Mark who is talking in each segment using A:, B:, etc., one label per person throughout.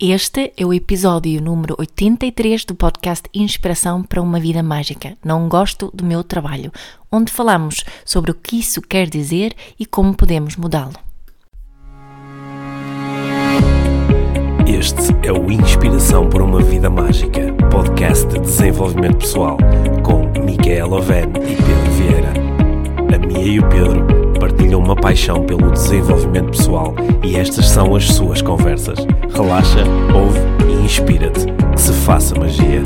A: Este é o episódio número 83 do podcast Inspiração para uma Vida Mágica. Não gosto do meu trabalho, onde falamos sobre o que isso quer dizer e como podemos mudá-lo.
B: Este é o Inspiração para uma Vida Mágica, podcast de desenvolvimento pessoal, com Micaela Oven e Pedro Vieira. A Mia e o Pedro partilham uma paixão pelo desenvolvimento pessoal e estas são as suas conversas. Relaxa, ouve e inspira-te. Que se faça magia.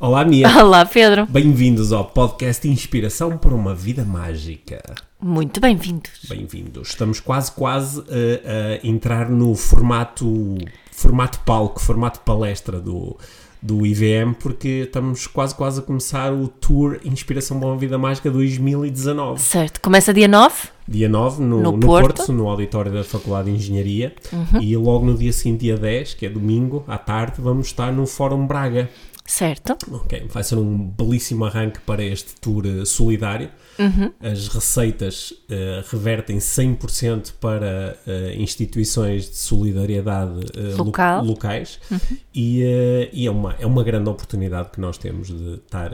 B: Olá, Mia.
A: Olá, Pedro.
B: Bem-vindos ao podcast Inspiração para uma Vida Mágica.
A: Muito bem-vindos.
B: Bem-vindos. Estamos quase, quase a, a entrar no formato, formato palco, formato palestra do, do IVM, porque estamos quase, quase a começar o Tour Inspiração para uma Vida Mágica 2019.
A: Certo, começa dia 9?
B: Dia 9, no,
A: No
B: no
A: Porto.
B: Porto. no auditório da Faculdade de Engenharia.
A: Uhum.
B: E logo no dia seguinte, dia 10, que é domingo, à tarde, vamos estar no Fórum Braga.
A: Certo.
B: Ok, vai ser um belíssimo arranque para este tour eh, solidário.
A: Uhum.
B: As receitas eh, revertem 100% para eh, instituições de solidariedade lo-
A: Local. Uhum.
B: locais e, eh, e é, uma, é uma grande oportunidade que nós temos de estar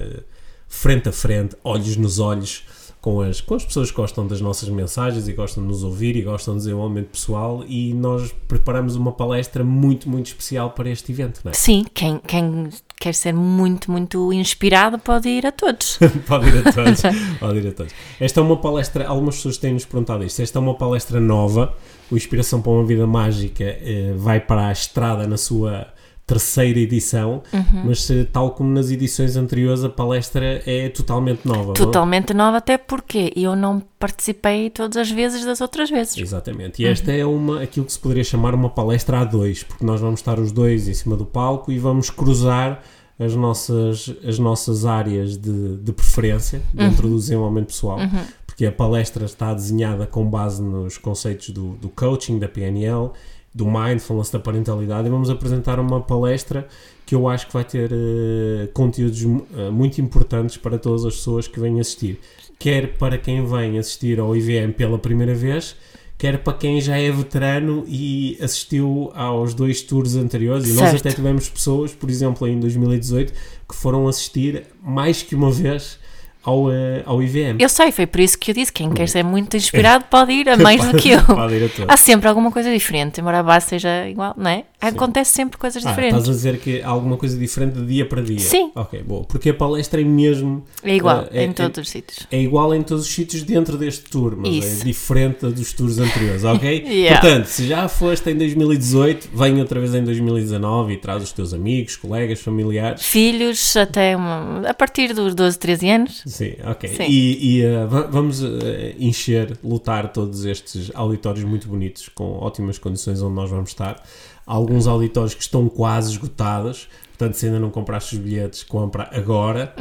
B: frente a frente, olhos nos olhos, com as, com as pessoas que gostam das nossas mensagens e gostam de nos ouvir e gostam do desenvolvimento pessoal e nós preparamos uma palestra muito, muito especial para este evento, não é?
A: Sim, quem, quem quer ser muito, muito inspirado pode ir a todos.
B: Pode ir a todos. Pode ir a todos. Esta é uma palestra, algumas pessoas têm-nos perguntado isto. Esta é uma palestra nova. O Inspiração para uma Vida Mágica eh, vai para a estrada na sua terceira edição,
A: Uhum.
B: mas eh, tal como nas edições anteriores, a palestra é totalmente nova.
A: Totalmente nova, até porque eu não participei todas as vezes das outras vezes.
B: Exatamente. E esta é uma, aquilo que se poderia chamar uma palestra a dois, porque nós vamos estar os dois em cima do palco e vamos cruzar as nossas, as nossas áreas de, de preferência dentro do desenvolvimento pessoal. Porque a palestra está desenhada com base nos conceitos do, do coaching, da PNL, do mindfulness, da parentalidade, e vamos apresentar uma palestra que eu acho que vai ter eh, conteúdos eh, muito importantes para todas as pessoas que vêm assistir. Quer para quem vem assistir ao IVM pela primeira vez, quer para quem já é veterano e assistiu aos dois tours anteriores. E nós até tivemos pessoas, por exemplo, em 2018, que foram assistir mais que uma vez ao, eh, ao IVM.
A: Eu sei, foi por isso que eu disse: quem quer ser muito inspirado pode ir a mais do que eu.
B: Pode ir a todos.
A: Há sempre alguma coisa diferente, embora a base seja igual, não é? Acontece sempre coisas
B: Ah,
A: diferentes.
B: estás a dizer que há alguma coisa diferente de dia para dia?
A: Sim.
B: Ok, boa. Porque a palestra é mesmo.
A: É igual
B: eh, é-
A: em todos os sítios.
B: É igual em todos os sítios dentro deste tour, mas
A: Isso.
B: é diferente dos tours anteriores, ok?
A: Yeah.
B: Portanto, se já foste em 2018, vem outra vez em 2019 e traz os teus amigos, colegas, familiares.
A: Filhos até uma- a partir dos 12, 13 anos.
B: Sim, ok.
A: Sim.
B: E, e, uh, va- vamos uh, encher, lutar todos estes auditórios muito bonitos, com ótimas condições onde nós vamos estar. Há alguns auditórios que estão quase esgotados, portanto, se ainda não compraste os bilhetes, compra agora.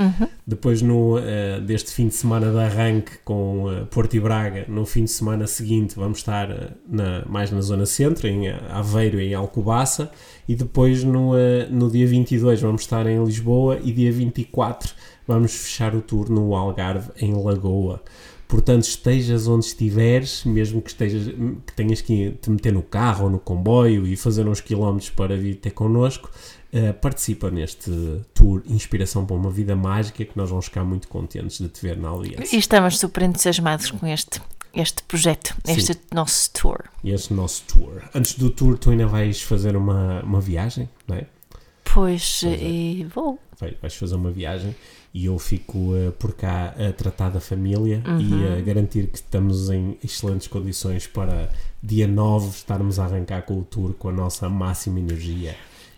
B: Depois, no, uh, deste fim de semana de arranque com uh, Porto e Braga, no fim de semana seguinte, vamos estar na- mais na zona centro, em Aveiro e em Alcobaça. E depois, no, no dia 22, vamos estar em Lisboa. E dia 24, vamos fechar o tour no Algarve, em Lagoa. Portanto, estejas onde estiveres, mesmo que, estejas, que tenhas que te meter no carro ou no comboio e fazer uns quilómetros para vir ter connosco, eh, participa neste tour Inspiração para uma Vida Mágica que nós vamos ficar muito contentes de te ver na Aliança.
A: E estamos super entusiasmados com este, este projeto, este nosso tour.
B: Este nosso tour. Antes do tour, tu ainda vais fazer uma, uma viagem, não é?
A: Pois,
B: é.
A: e vou.
B: Vai- vais fazer uma viagem e eu fico eh, por cá a tratar da família e a garantir que estamos em excelentes condições para dia 9 estarmos a arrancar com o tour com a nossa máxima energia.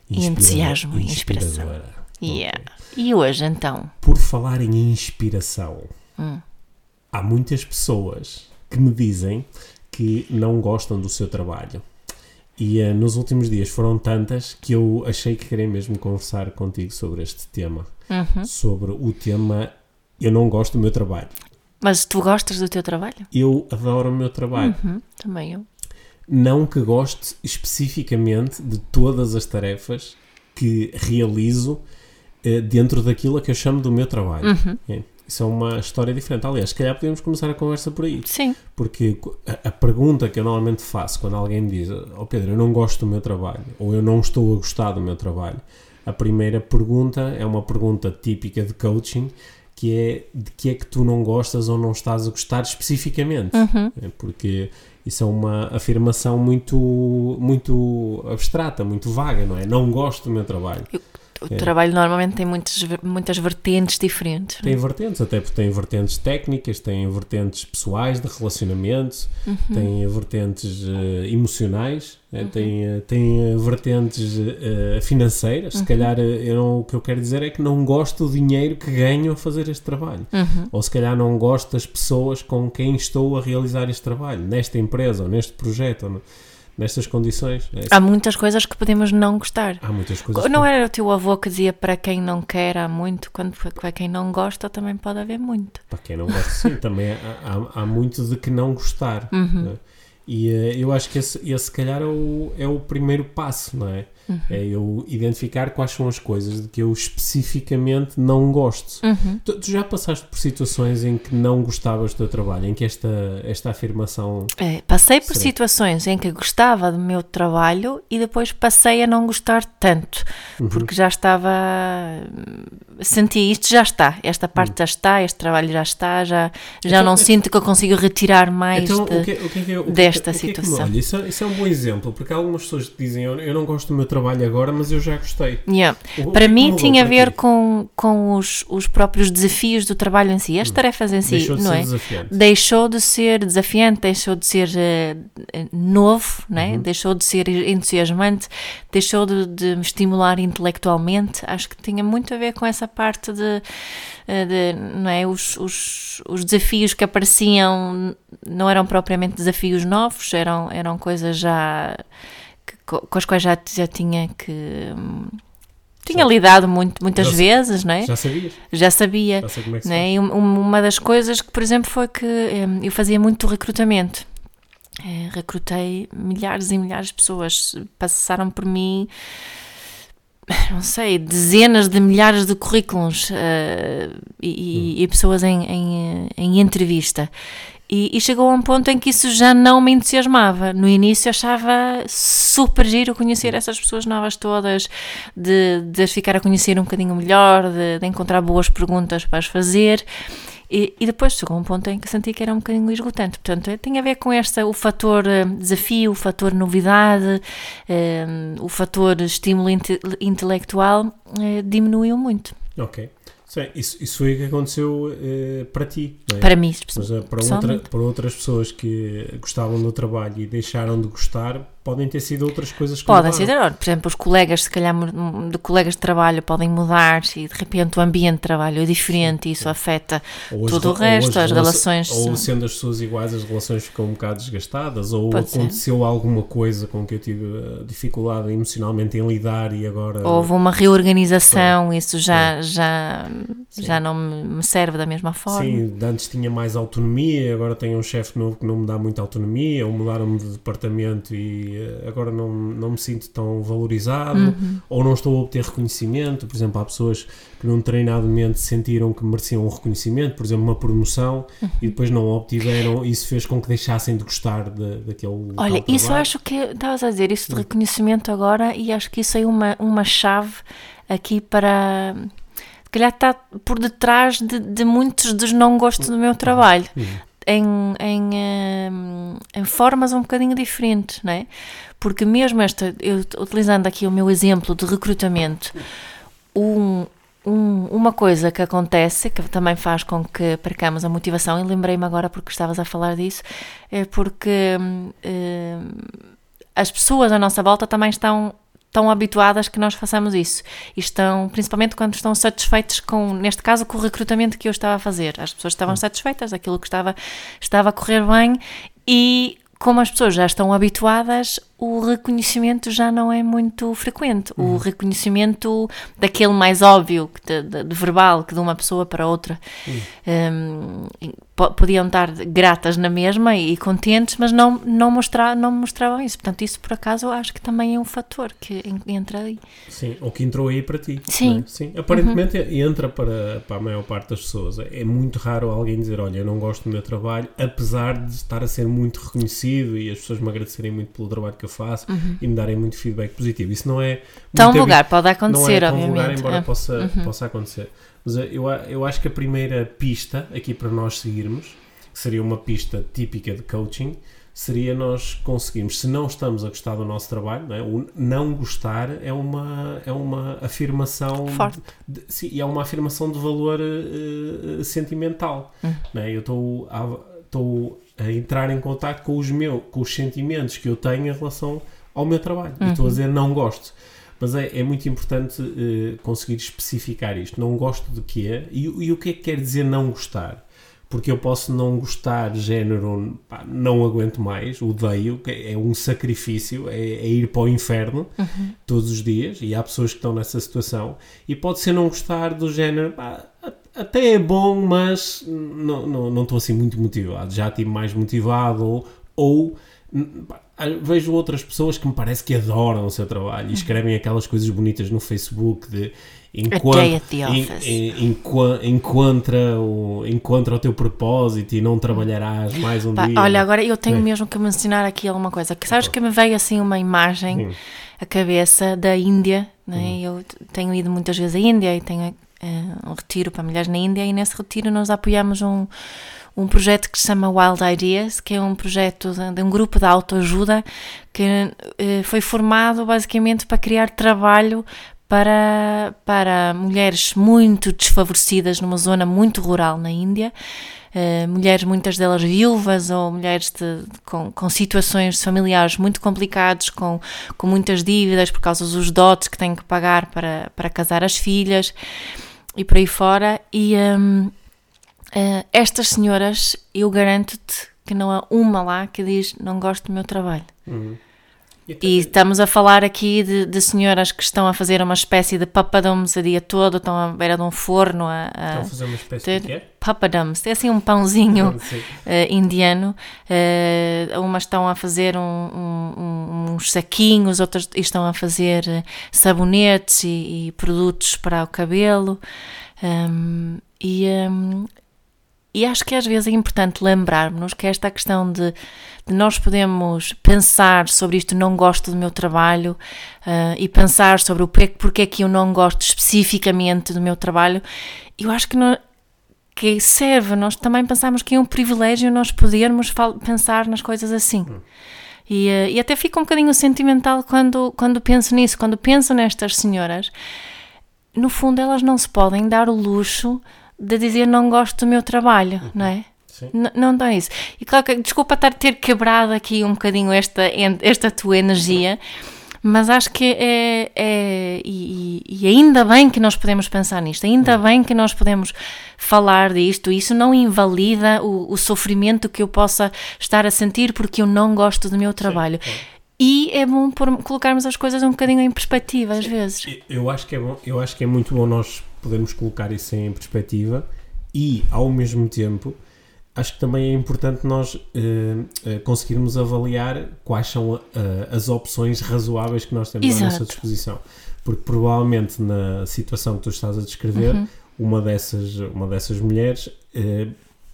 A: E entusiasmo e inspiração. Yeah. E hoje então?
B: Por falar em inspiração,
A: Hum.
B: há muitas pessoas que me dizem que não gostam do seu trabalho. E eh, nos últimos dias foram tantas que eu achei que queria mesmo conversar contigo sobre este tema.
A: Uhum.
B: Sobre o tema Eu não gosto do meu trabalho.
A: Mas tu gostas do teu trabalho?
B: Eu adoro o meu trabalho.
A: Uhum, também eu.
B: Não que goste especificamente de todas as tarefas que realizo eh, dentro daquilo a que eu chamo do meu trabalho.
A: Uhum.
B: É. isso é uma história diferente. Aliás, se calhar podemos começar a conversa por aí.
A: Sim.
B: Porque a, a pergunta que eu normalmente faço quando alguém me diz: oh Pedro, eu não gosto do meu trabalho, ou eu não estou a gostar do meu trabalho, a primeira pergunta é uma pergunta típica de coaching que é de que é que tu não gostas ou não estás a gostar especificamente.
A: Uhum.
B: É porque isso é uma afirmação muito, muito abstrata, muito vaga, não é? Não gosto do meu trabalho.
A: Eu, o é. trabalho normalmente tem muitas, muitas vertentes diferentes.
B: Tem vertentes, até porque tem vertentes técnicas, tem vertentes pessoais, de relacionamento, uhum. tem vertentes uh, emocionais, né? uhum. tem, uh, tem vertentes uh, financeiras. Uhum. Se calhar eu não, o que eu quero dizer é que não gosto do dinheiro que ganho a fazer este trabalho.
A: Uhum.
B: Ou se calhar não gosto das pessoas com quem estou a realizar este trabalho, nesta empresa ou neste projeto. Ou nestas condições.
A: É há muitas coisas que podemos não gostar.
B: Há muitas coisas.
A: Não
B: que...
A: era o teu avô que dizia para quem não quer há muito, quando para quem não gosta também pode haver muito.
B: Para quem não gosta, sim, também há, há, há, muito de que não gostar.
A: Uhum. Né?
B: E uh, eu acho que esse, esse, se calhar, é o, é o primeiro passo, não é? Uhum. É eu identificar quais são as coisas de que eu especificamente não gosto.
A: Uhum.
B: Tu, tu, já passaste por situações em que não gostavas do teu trabalho, em que esta, esta afirmação.
A: É, passei por situações em que gostava do meu trabalho e depois passei a não gostar tanto, uhum. porque já estava. Senti isto já está, esta parte uhum. já está, este trabalho já está, já, já então, não é... sinto que eu consigo retirar mais então, de, o que, o que é, o desta situação.
B: olha, isso, é, isso, é, um bom exemplo, porque há algumas pessoas que dizem eu, eu não gosto do meu trabalho agora, mas eu já gostei.
A: Yeah. O, para mim tinha a ver com, com os, os próprios desafios do trabalho em si, as hum. tarefas em si,
B: deixou
A: não é?
B: Desafiante.
A: Deixou de ser desafiante, deixou de ser uh, novo, né? Uhum. deixou de ser entusiasmante, deixou de, de me estimular intelectualmente. Acho que tinha muito a ver com essa parte de, eh, de não é? Os, os, os desafios que apareciam não eram propriamente desafios novos, eram, eram coisas já com as quais já, já tinha que. Hum, tinha já, lidado muito, muitas já, vezes, não é?
B: Já sabias?
A: Já sabia.
B: Já sei como é que
A: é? uma das coisas que, por exemplo, foi que hum, eu fazia muito recrutamento. É, recrutei milhares e milhares de pessoas, passaram por mim não sei, dezenas de milhares de currículos uh, e, hum. e, pessoas em, em, em entrevista. E, e, chegou a um ponto em que isso já não me entusiasmava. No início achava super giro conhecer essas pessoas novas todas, de, de ficar a conhecer um bocadinho melhor, de, de encontrar boas perguntas para as fazer. E, e, depois chegou um ponto em que senti que era um bocadinho esgotante. Portanto, eh, tem a ver com esta, o fator eh, desafio, o fator novidade, um, o fator estímulo inte, intelectual uh, diminuiu muito.
B: Ok. Sim, isso, isso foi o que aconteceu uh, para ti. É?
A: Para mim,
B: Mas uh, para, outra, para outras pessoas que gostavam do trabalho e deixaram de gostar, podem ter sido outras coisas que
A: Podem
B: ser,
A: por exemplo, os colegas, se calhar, de colegas de trabalho podem mudar e de repente o ambiente de trabalho é diferente e isso afeta ou tudo as, o resto, as, as relações.
B: Ou sendo as pessoas iguais, as relações ficam um bocado desgastadas, ou Pode aconteceu ser. alguma coisa com que eu tive eh, dificuldade emocionalmente em lidar e agora.
A: Houve uma reorganização, Sim. isso já, já, já não me serve da mesma forma.
B: Sim, antes tinha mais autonomia, agora tenho um chefe novo que não me dá muita autonomia, ou mudaram-me de departamento e agora não, não me sinto tão valorizado
A: uhum.
B: ou não estou a obter reconhecimento. Por exemplo, há pessoas que num treinado mente sentiram que mereciam um reconhecimento, por exemplo, uma promoção uhum. e depois não obtiveram. Isso fez com que deixassem de gostar de, daquele.
A: Olha, isso eu acho que estavas a dizer, isso de reconhecimento agora, e acho que isso é uma, uma chave aqui para se calhar está por detrás de, de muitos dos não gostos do meu trabalho.
B: Uhum
A: em, em, em, formas um bocadinho diferentes, não é? Porque mesmo esta, eu, utilizando aqui o meu exemplo de recrutamento, um, um, uma coisa que acontece, que também faz com que percamos a motivação, e lembrei-me agora porque estavas a falar disso, é porque é, as pessoas à nossa volta também estão estão habituadas que nós façamos isso e estão, principalmente quando estão satisfeitos com, neste caso, com o recrutamento que eu estava a fazer. As pessoas estavam satisfeitas, aquilo que estava, estava a correr bem e como as pessoas já estão habituadas, o reconhecimento já não é muito frequente. O reconhecimento daquele mais óbvio, de, de- de verbal, que de uma pessoa para outra. Um, po- podiam estar gratas na mesma e contentes, mas não, não, mostrar, não mostravam isso. Portanto, isso por acaso eu acho que também é um fator que en- entra aí.
B: Sim, ou que entrou aí para ti.
A: Sim. Uhum.
B: é? Sim. Aparentemente entra para, para a maior parte das pessoas. É muito raro alguém dizer: Olha, eu não gosto do meu trabalho, apesar de estar a ser muito reconhecido e as pessoas me agradecerem muito pelo trabalho que eu faço e me darem muito feedback positivo. Isso não é.
A: Tão
B: muito
A: vulgar, pode
B: não
A: acontecer,
B: é tão vulgar,
A: obviamente.
B: embora
A: É.
B: possa, possa acontecer. Mas eu, eu acho que a primeira pista aqui para nós seguirmos, que seria uma pista típica de coaching, seria nós conseguirmos, se não estamos a gostar do nosso trabalho, não é? o não gostar é uma, é uma afirmação
A: Forte.
B: de- sim, e é uma afirmação de valor eh, sentimental.
A: Hum.
B: não é? Eu estou a, entrar em contato com os meus, com os sentimentos que eu tenho em relação ao meu trabalho. E
A: Uhum.
B: estou a dizer não gosto. Mas é, é muito importante eh, conseguir especificar isto. Não gosto de quê? E, e o que é que quer dizer não gostar? Porque eu posso não gostar, género, pá, não aguento mais, odeio, é um sacrifício, é, é ir para o inferno todos os dias, e há pessoas que estão nessa situação, e pode ser não gostar do género, pá, até é bom, mas não, não, não estou assim muito motivado, já estive mais motivado, ou, ou vejo outras pessoas que me parece que adoram o seu trabalho e escrevem aquelas coisas bonitas no Facebook de enquanto, en- enqua- encontra, o, encontra o teu propósito e não trabalharás mais um
A: Pá,
B: dia.
A: olha, agora eu tenho
B: É.
A: mesmo que mencionar aqui alguma coisa. Que sabes que me veio assim uma imagem
B: Sim.
A: à cabeça da Índia, né?
B: Uhum.
A: Eu tenho ido muitas vezes à Índia e tenho um retiro para mulheres na Índia e nesse retiro nós apoiamos um, um projeto que se chama Wild Ideas, que é um projeto de, de um grupo de autoajuda que eh, foi formado basicamente para criar trabalho para, para mulheres muito desfavorecidas numa zona muito rural na Índia. Eh, mulheres, muitas delas viúvas ou mulheres de- com, com situações familiares muito complicadas, com, com muitas dívidas por causa dos dotes que têm que pagar para, para casar as filhas e por aí fora. E hum, eh, estas senhoras, eu garanto-te que não há uma lá que diz não gosto do meu trabalho.
B: Uhum. E
A: estamos a falar aqui de, de senhoras que estão a fazer uma espécie de papadums a dia todo, estão à beira de um forno a, a
B: Estão a fazer uma espécie
A: ter
B: de quê?
A: papadums, é assim um pãozinho eh, indiano. Eh, umas estão a fazer um- um- uns saquinhos, outras estão a fazer eh, sabonetes e, e produtos para o cabelo. Um, e, um, e acho que às vezes é importante lembrarmos que esta questão de, de nós podemos pensar sobre isto, não gosto do meu trabalho, ah, e pensar sobre o porquê, porque é que eu não gosto especificamente do meu trabalho, eu acho que, não, que serve, nós também pensamos que é um privilégio nós podermos pensar nas coisas assim. E, eh, e até fico um bocadinho sentimental quando, quando penso nisso, quando penso nestas senhoras, no fundo elas não se podem dar o luxo de dizer não gosto do meu trabalho, não é?
B: Sim.
A: N- não dão isso. E claro que, desculpa estar ter quebrado aqui um bocadinho esta, esta tua energia, mas acho que é. é e, e- ainda bem que nós podemos pensar nisto, ainda bem que nós podemos falar disto. Isso não invalida o, o sofrimento que eu possa estar a sentir porque eu não gosto do meu trabalho. E é bom pôr- colocarmos as coisas um bocadinho em perspectiva, às vezes.
B: Eu acho que é bom, eu acho que é muito bom nós podermos colocar isso em perspectiva e ao mesmo tempo acho que também é importante nós eh, conseguirmos avaliar quais são eh, as opções razoáveis que nós temos à
A: Exato.
B: nossa disposição. Porque provavelmente na situação que tu estás a descrever,
A: Uhum.
B: uma, dessas, uma dessas mulheres, eh,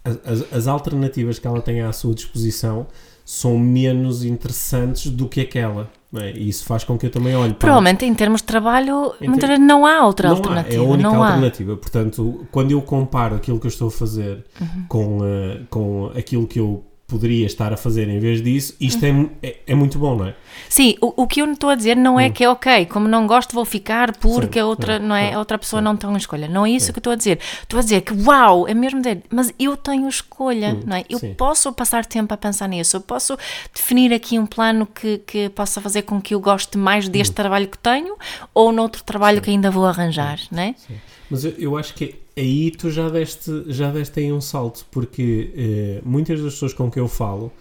B: as, as alternativas que ela tem à sua disposição são menos interessantes do que aquela. É? E isso faz com que eu também olhe para
A: Provavelmente em termos de trabalho, muitas vezes não há outra
B: não
A: alternativa.
B: Há, é a única
A: não há.
B: alternativa. Portanto, quando eu comparo aquilo que eu estou a fazer
A: Uhum.
B: com, eh, com aquilo que eu poderia estar a fazer em vez disso, isto
A: Uhum.
B: é, é, é muito bom, não é?
A: Sim, o, o que eu estou a dizer não é que é ok, como não gosto vou ficar porque
B: Sim,
A: a outra,
B: sim,
A: não é,
B: sim,
A: a outra pessoa
B: sim.
A: não tem escolha. Não é isso que eu estou a dizer. Estou a dizer que uau, é mesmo dizer, mas eu tenho escolha, não é? Eu
B: sim.
A: posso passar tempo a pensar nisso, eu posso definir aqui um plano que, que possa fazer com que eu goste mais
B: Hum.
A: deste trabalho que tenho ou noutro trabalho que ainda vou arranjar, não é?
B: Mas eu, eu acho que aí tu já deste, já deste aí um salto, porque eh, muitas das pessoas com que eu falo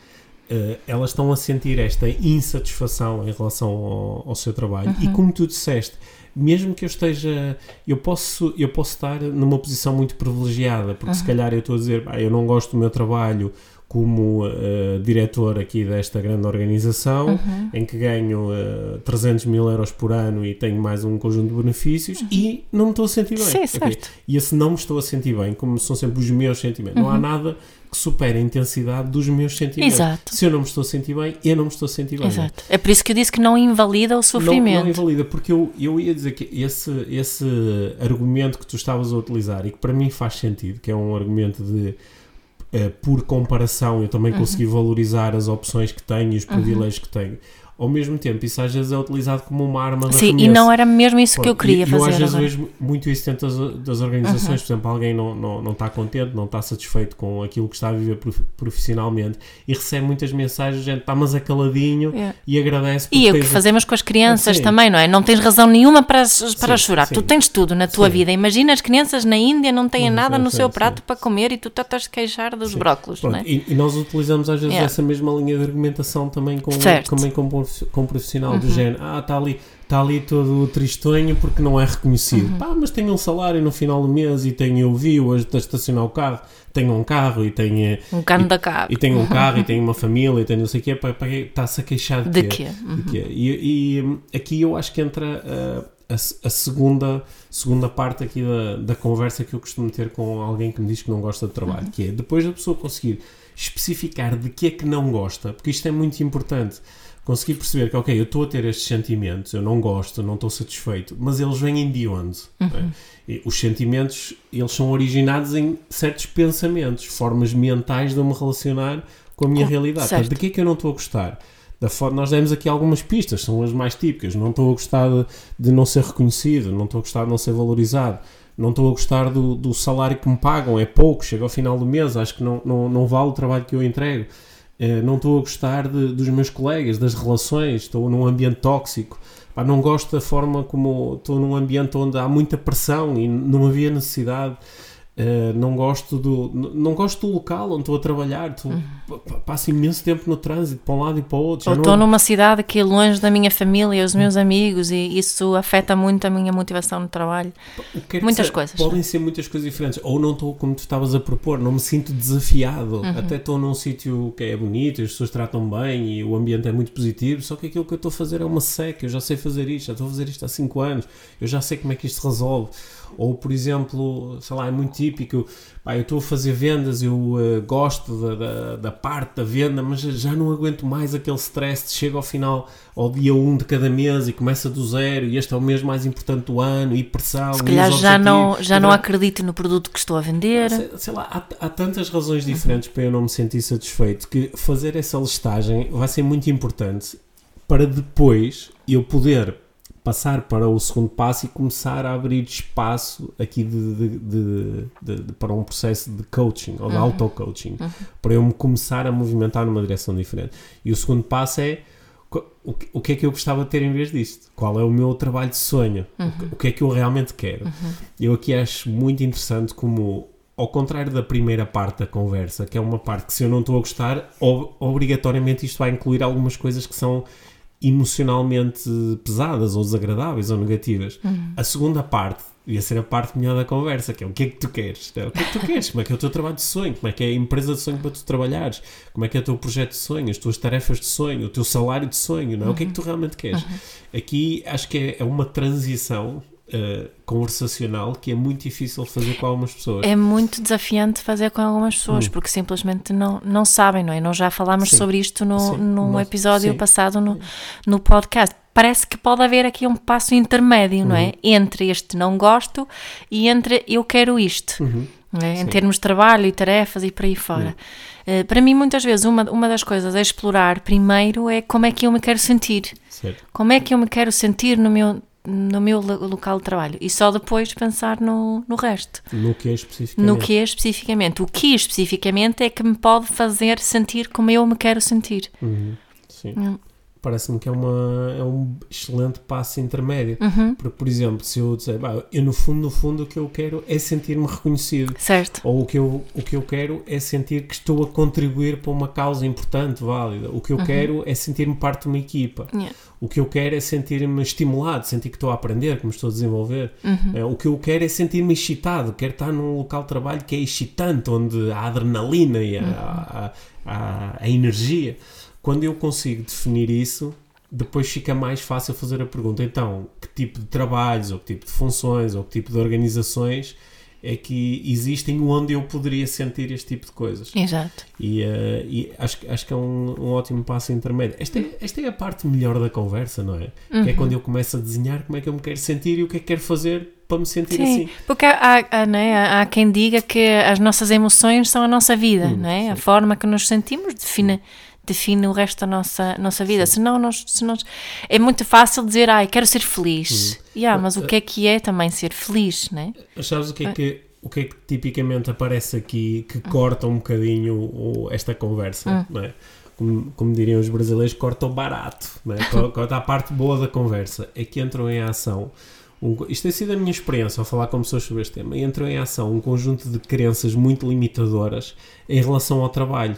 B: uh, elas estão a sentir esta insatisfação em relação ao, ao seu trabalho. E como tu disseste, mesmo que eu esteja, eu posso, eu posso estar numa posição muito privilegiada, porque se calhar eu estou a dizer, "Ah, eu não gosto do meu trabalho como uh, diretor aqui desta grande organização, em que ganho uh, 300 mil euros por ano e tenho mais um conjunto de benefícios e não me estou a sentir bem.
A: Sim, certo.
B: E esse não me estou a sentir bem, como são sempre os meus sentimentos. Não há nada que supere a intensidade dos meus sentimentos.
A: Exato.
B: Se eu não me estou a sentir bem, eu não me estou a sentir bem.
A: Exato. É por isso que eu disse que não invalida o
B: Não,
A: sofrimento.
B: não invalida, porque eu, eu ia dizer que esse, esse argumento que tu estavas a utilizar e que para mim faz sentido, que é um argumento de eh, por comparação eu também consegui valorizar as opções que tenho e os privilégios que tenho. Ao mesmo tempo, isso às vezes é utilizado como uma arma de
A: Sim, e não era mesmo isso que eu
B: Pronto,
A: queria
B: e eu às
A: fazer
B: vezes vejo muito isso dentro das, das organizações, por exemplo, alguém não, não, não está contente, não está satisfeito com aquilo que está a viver prof- profissionalmente e recebe muitas mensagens, gente, está mas acaladinho
A: Yeah.
B: e agradece
A: E é o que fazemos com as crianças
B: Sim.
A: também, não é? Não tens razão nenhuma para, para
B: Sim,
A: chorar.
B: sim.
A: Tu tens tudo na tua
B: Sim.
A: vida. Imagina as crianças na Índia não têm
B: Sim,
A: nada
B: sim,
A: no seu prato para comer e tu estás a queixar dos brócolos,
B: Pronto,
A: não é?
B: e, e nós utilizamos às vezes
A: Yeah.
B: essa mesma linha de argumentação também com,
A: Certo.
B: também com, com profissional do género. Ah, está ali, está ali todo tristonho porque não é reconhecido.
A: Uhum.
B: Pá, mas tenho um salário no final do mês e tenho eu vi hoje de estacionar o carro, tenho um carro e tenho,
A: Um cano da cabo.
B: e tenho um carro e tenho uma família e tenho não sei o quê. Está-se a queixar de,
A: De
B: quê?
A: quê?
B: De quê? E, e, hum, aqui eu acho que entra uh, a, se- a segunda, segunda parte aqui da, da conversa que eu costumo ter com alguém que me diz que não gosta de trabalho,
A: Uhum.
B: que é depois da pessoa conseguir especificar de que é que não gosta, porque isto é muito importante. Conseguir perceber que, ok, eu estou a ter estes sentimentos, eu não gosto, eu não estou satisfeito, mas eles vêm de onde? não é? Os sentimentos, eles são originados em certos pensamentos, formas mentais de eu me relacionar com a minha realidade.
A: certo.
B: De que é que eu não estou a gostar? Da forma, nós demos aqui algumas pistas, são as mais típicas. Não estou a gostar de, de não ser reconhecido, não estou a gostar de não ser valorizado, não estou a gostar do, do salário que me pagam, é pouco, chega ao final do mês, acho que não, não, não vale o trabalho que eu entrego. Eh, não estou a gostar de- dos meus colegas, das relações, estou num ambiente tóxico. Pá, não gosto da forma como estou num ambiente onde há muita pressão e não havia necessidade. Uh, não gosto do não gosto do local onde estou a trabalhar. Estou, pa- passo imenso tempo no trânsito para um lado e para o outro
A: Ou
B: não-
A: estou numa cidade que é longe da minha família, os meus amigos, e isso afeta muito a minha motivação no trabalho.
B: é
A: muitas
B: se-
A: coisas.
B: podem ser muitas coisas diferentes. Ou não estou como tu estavas a propor não me sinto desafiado.
A: Uhum.
B: até estou num sítio que é bonito as pessoas tratam bem e o ambiente é muito positivo só que aquilo que eu estou a fazer é uma seca. Eu já sei fazer isto já estou a fazer isto há 5 anos. Eu já sei como é que isto se resolve ou por exemplo sei lá é muito típico pá, eu estou a fazer vendas eu eh, gosto da, da, da parte da venda mas já não aguento mais aquele stress de chega ao final ao dia 1 de cada mês e começa do zero e este é o mês mais importante do ano e pressão
A: Se calhar já não, já não acredito no produto que estou a vender.
B: Sei, sei lá, há, há tantas razões diferentes para eu não me sentir satisfeito que fazer essa listagem vai ser muito importante para depois eu poder passar para o segundo passo e começar a abrir espaço aqui de, de- de- para um processo de coaching ou de auto-coaching para eu me começar a movimentar numa direção diferente. E o segundo passo é o que, é que eu gostava de ter em vez disto? Qual é o meu trabalho de sonho? O que- O, que é que eu realmente quero? Eu aqui acho muito interessante como, ao contrário da primeira parte da conversa, que é uma parte que se eu não estou a gostar, ob- obrigatoriamente isto vai incluir algumas coisas que são emocionalmente pesadas ou desagradáveis ou negativas. A segunda parte ia ser a parte melhor da conversa, que é o que é que tu queres? O que é que tu queres? Como é que é o teu trabalho de sonho? Como é que é a empresa de sonho para tu trabalhares? Como é que é o teu projeto de sonho? As tuas tarefas de sonho? O teu salário de sonho? Não é? O que é que tu realmente queres? Aqui acho que é, é uma transição eh, conversacional que é muito difícil fazer com algumas pessoas.
A: É muito desafiante fazer com algumas pessoas, porque simplesmente não, não sabem, não é? Nós já falámos
B: Hum. Sim.
A: sobre isto no,
B: Sim. Nós-
A: episódio
B: sim.
A: passado no, no podcast. Parece que pode haver aqui um passo intermédio, não
B: Uhum.
A: é? Entre este não gosto e entre eu quero isto. não é? Em
B: Uhum.
A: Termos de trabalho e tarefas e por aí fora. Eh, para mim, muitas vezes, uma, uma das coisas a explorar primeiro é como é que eu me quero sentir.
B: Certo?
A: Como é que eu me quero sentir no meu, no meu lo- local de trabalho? E só depois pensar no, no resto.
B: No que é especificamente.
A: No que é especificamente. O que especificamente é que me pode fazer sentir como eu me quero sentir.
B: Uhum. Sim.
A: Hum.
B: Parece-me que é, uma, é um excelente passo intermédio.
A: Uhum.
B: Porque, por exemplo, se eu dizer, "Bah, eu no fundo, no fundo, o que eu quero é sentir-me reconhecido.
A: Certo.
B: Ou o que, eu, o que eu quero é sentir que estou a contribuir para uma causa importante, válida. O que eu quero é sentir-me parte de uma equipa.
A: Yeah.
B: O que eu quero é sentir-me estimulado, sentir que estou a aprender, que me estou a desenvolver. Eh, o que eu quero é sentir-me excitado, quero estar num local de trabalho que é excitante, onde há adrenalina e há, há- há- há energia. Quando eu consigo definir isso, depois fica mais fácil fazer a pergunta: então, que tipo de trabalhos, ou que tipo de funções, ou que tipo de organizações é que existem onde eu poderia sentir este tipo de coisas?
A: Exato.
B: E, eh, e acho, que- acho que é um, um ótimo passo intermédio. Esta é, esta é a parte melhor da conversa, não é? Que é quando eu começo a desenhar como é que eu me quero sentir e o que é que quero fazer para me sentir
A: Sim,
B: assim.
A: porque há, há, né, há- quem diga que as nossas emoções são a nossa vida, não é? A forma que nos sentimos define, define o resto da nossa, nossa vida. Senão nós, se nós, é muito fácil dizer, ai, quero ser feliz. Yeah, mas o que é que é também ser feliz, né?
B: Sabes o que é que, o que, é que tipicamente aparece aqui que corta um bocadinho o- esta conversa, não é? Como, como diriam os brasileiros, corta o barato, é? Co- corta a parte boa da conversa. É que entram em ação. um isto tem sido a minha experiência ao falar com pessoas sobre este tema. Entram em ação um conjunto de crenças muito limitadoras em relação ao trabalho.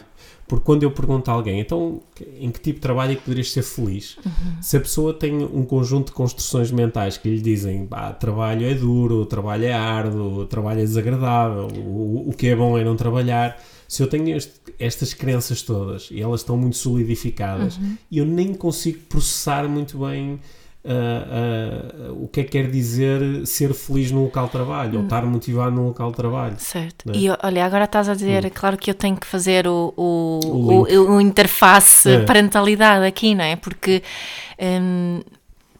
B: Porque quando eu pergunto a alguém, então em que tipo de trabalho é que poderias ser feliz? Se a pessoa tem um conjunto de construções mentais que lhe dizem "Bah, trabalho é duro, trabalho é árduo, trabalho é desagradável, o, o que é bom é não trabalhar. Se eu tenho este- estas crenças todas e elas estão muito solidificadas, eu nem consigo processar muito bem ah, ah, o que é que quer dizer ser feliz num local de trabalho ou estar motivado num local de trabalho.
A: Certo.
B: Né?
A: E olha, agora estás a dizer, claro que eu tenho que fazer o, o,
B: O
A: o, interface
B: É.
A: parentalidade aqui, não é? Porque hum,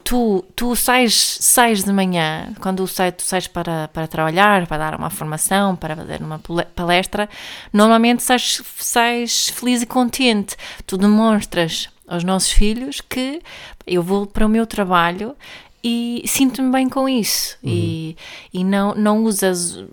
A: tu, tu sais, sais de manhã, quando sai, tu sais para, para trabalhar, para dar uma formação, para fazer uma pale- palestra, normalmente sais, sais feliz e contente. Tu demonstras aos nossos filhos que eu vou para o meu trabalho e sinto-me bem com isso. E, e não, não usas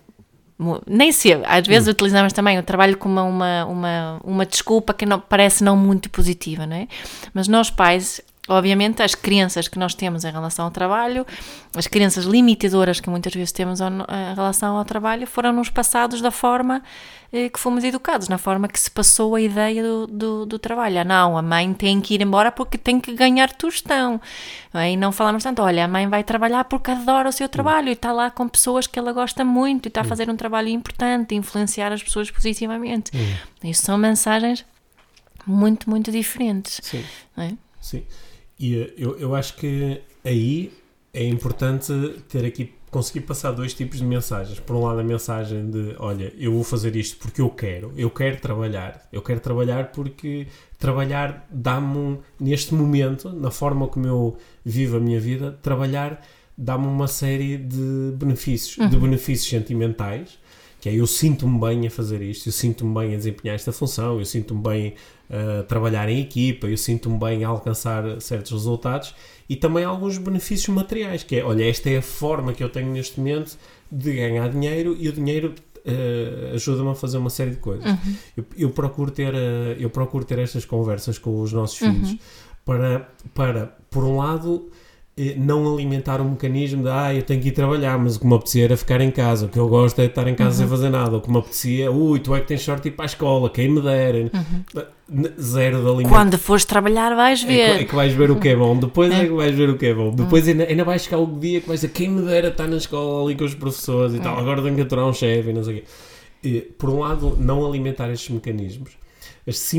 A: nem sei, às vezes utilizamos também o trabalho como uma, uma, uma desculpa que não, parece não muito positiva, não é? Mas nós pais, obviamente, as crenças que nós temos em relação ao trabalho, as crenças limitadoras que muitas vezes temos ao- em relação ao trabalho, foram-nos passados da forma eh, que fomos educados, na forma que se passou a ideia do, do, do trabalho. Ah, não, a mãe tem que ir embora porque tem que ganhar tostão. é? E não falamos tanto, olha, a mãe vai trabalhar porque adora o seu trabalho e está lá com pessoas que ela gosta muito e está a fazer um trabalho importante, influenciar as pessoas positivamente. Isso são mensagens muito, muito diferentes.
B: Sim.
A: é?
B: Sim. E eu, eu acho que aí é importante ter aqui, conseguir passar dois tipos de mensagens. Por um lado, a mensagem de: olha, eu vou fazer isto porque eu quero, eu quero trabalhar. Eu quero trabalhar porque trabalhar dá-me, neste momento, na forma como eu vivo a minha vida, trabalhar dá-me uma série de benefícios, de benefícios sentimentais. Que é eu sinto-me bem a fazer isto, eu sinto-me bem a desempenhar esta função, eu sinto-me bem trabalhar em equipa, eu sinto-me bem a alcançar certos resultados e também alguns benefícios materiais, que é, olha, esta é a forma que eu tenho neste momento de ganhar dinheiro e o dinheiro eh, ajuda-me a fazer uma série de coisas. Eu, eu procuro ter, eh, eu procuro ter estas conversas com os nossos filhos para, para, por um lado, não alimentar um mecanismo de ah, eu tenho que ir trabalhar, mas o que me apetecia era ficar em casa, o que eu gosto é de estar em casa sem fazer nada, o que me apetecia, ui, tu é que tens sorte de ir para a escola, quem me dera. N- Zero de alimento.
A: Quando fores trabalhar, vais
B: É que, é
A: ver.
B: que vais ver o que é bom, depois é que vais ver o que é bom. Depois ainda, ainda vai chegar o dia que vais dizer quem me dera estar na escola ali com os professores e tal, agora tenho que aturar um chefe e não sei o quê. E, por um lado, não alimentar estes mecanismos,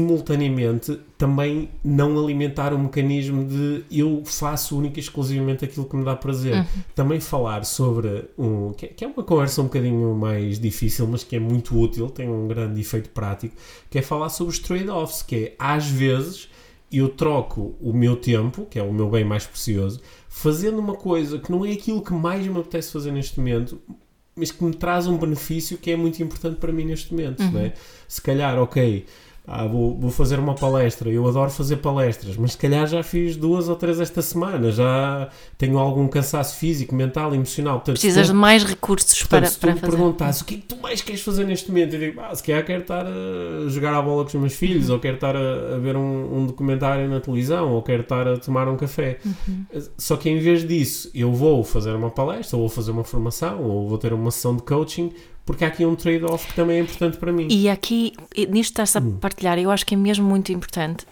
B: simultaneamente também não alimentar o mecanismo de eu faço única e exclusivamente aquilo que me dá prazer. Também falar sobre um. Que, é- é uma conversa um bocadinho mais difícil, mas que é muito útil, tem um grande efeito prático, que é falar sobre os trade-offs, que é às vezes eu troco o meu tempo, que é o meu bem mais precioso, fazendo uma coisa que não é aquilo que mais me apetece fazer neste momento, mas que me traz um benefício que é muito importante para mim neste momento. é? Se calhar, ok, ah, vou, vou fazer uma palestra, eu adoro fazer palestras, mas se calhar já fiz duas ou três esta semana, já tenho algum cansaço físico, mental, emocional. Portanto,
A: Precisas
B: tu,
A: de mais recursos
B: portanto,
A: para,
B: se tu
A: para
B: me
A: fazer.
B: perguntas o que é que tu mais queres fazer neste momento, eu digo, ah, se calhar quero estar a jogar a bola com os meus filhos, ou quero estar a, a ver um, um documentário na televisão, ou quero estar a tomar um café.
A: Uhum.
B: Só que em vez disso, eu vou fazer uma palestra, ou vou fazer uma formação, ou vou ter uma sessão de coaching, porque há aqui um trade-off que também é importante para mim.
A: E aqui, nisto estás a
B: Hum.
A: partilhar, eu acho que é mesmo muito importante.